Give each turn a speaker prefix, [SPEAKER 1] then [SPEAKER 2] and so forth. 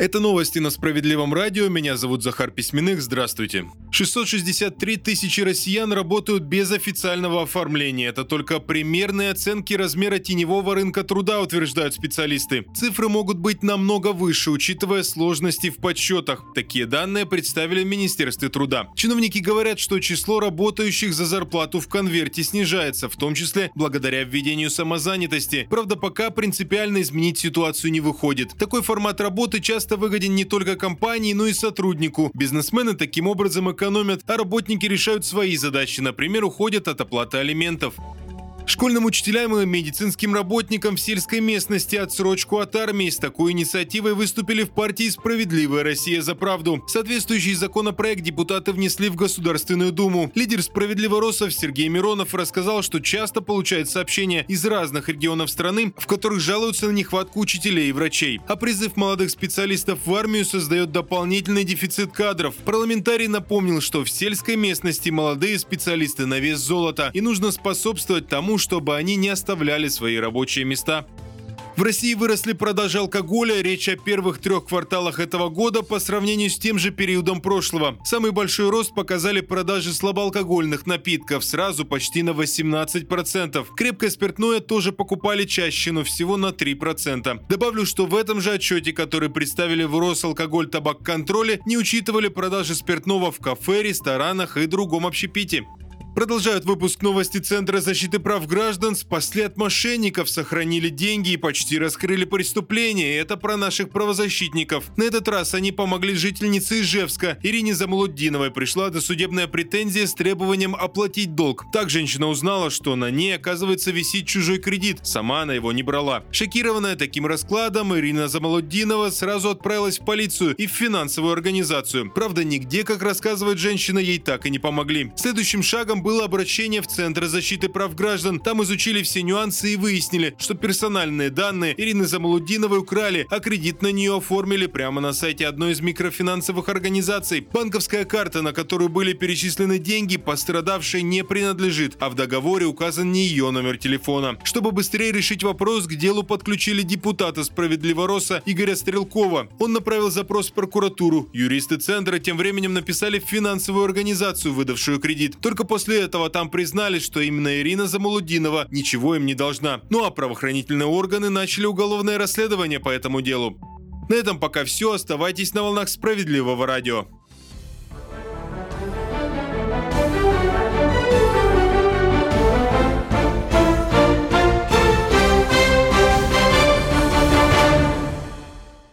[SPEAKER 1] Это новости на Справедливом радио. Меня зовут Захар Письменных. Здравствуйте. 663 тысячи россиян работают без официального оформления. Это только примерные оценки размера теневого рынка труда, утверждают специалисты. Цифры могут быть намного выше, учитывая сложности в подсчетах. Такие данные представили в Министерстве труда. Чиновники говорят, что число работающих за зарплату в конверте снижается, в том числе благодаря введению самозанятости. Правда, пока принципиально изменить ситуацию не выходит. Такой формат работы часто часто выгоден не только компании, но и сотруднику. Бизнесмены таким образом экономят, а работники решают свои задачи, например, уходят от оплаты алиментов. Школьным учителям и медицинским работникам в сельской местности отсрочку от армии с такой инициативой выступили в партии «Справедливая Россия за правду». Соответствующий законопроект депутаты внесли в Государственную Думу. Лидер «Справедливоросов» Сергей Миронов рассказал, что часто получает сообщения из разных регионов страны, в которых жалуются на нехватку учителей и врачей. А призыв молодых специалистов в армию создает дополнительный дефицит кадров. Парламентарий напомнил, что в сельской местности молодые специалисты на вес золота и нужно способствовать тому, чтобы они не оставляли свои рабочие места. В России выросли продажи алкоголя, речь о первых трех кварталах этого года по сравнению с тем же периодом прошлого. Самый большой рост показали продажи слабоалкогольных напитков, сразу почти на 18%. Крепкое спиртное тоже покупали чаще, но всего на 3%. Добавлю, что в этом же отчете, который представили в Росалкоголь табак контроле, не учитывали продажи спиртного в кафе, ресторанах и другом общепите. Продолжают выпуск новости Центра защиты прав граждан. Спасли от мошенников, сохранили деньги и почти раскрыли преступление. Это про наших правозащитников. На этот раз они помогли жительнице Ижевска. Ирине Замолуддиновой пришла досудебная претензия с требованием оплатить долг. Так женщина узнала, что на ней, оказывается, висит чужой кредит. Сама она его не брала. Шокированная таким раскладом, Ирина Замолуддинова сразу отправилась в полицию и в финансовую организацию. Правда, нигде, как рассказывает женщина, ей так и не помогли. Следующим шагом было обращение в Центр защиты прав граждан. Там изучили все нюансы и выяснили, что персональные данные Ирины Замалудиновой украли, а кредит на нее оформили прямо на сайте одной из микрофинансовых организаций. Банковская карта, на которую были перечислены деньги, пострадавшей не принадлежит, а в договоре указан не ее номер телефона. Чтобы быстрее решить вопрос, к делу подключили депутата Справедливороса Игоря Стрелкова. Он направил запрос в прокуратуру. Юристы Центра тем временем написали в финансовую организацию, выдавшую кредит. Только после После этого там признали, что именно Ирина Замулудинова ничего им не должна. Ну а правоохранительные органы начали уголовное расследование по этому делу. На этом пока все. Оставайтесь на волнах справедливого радио.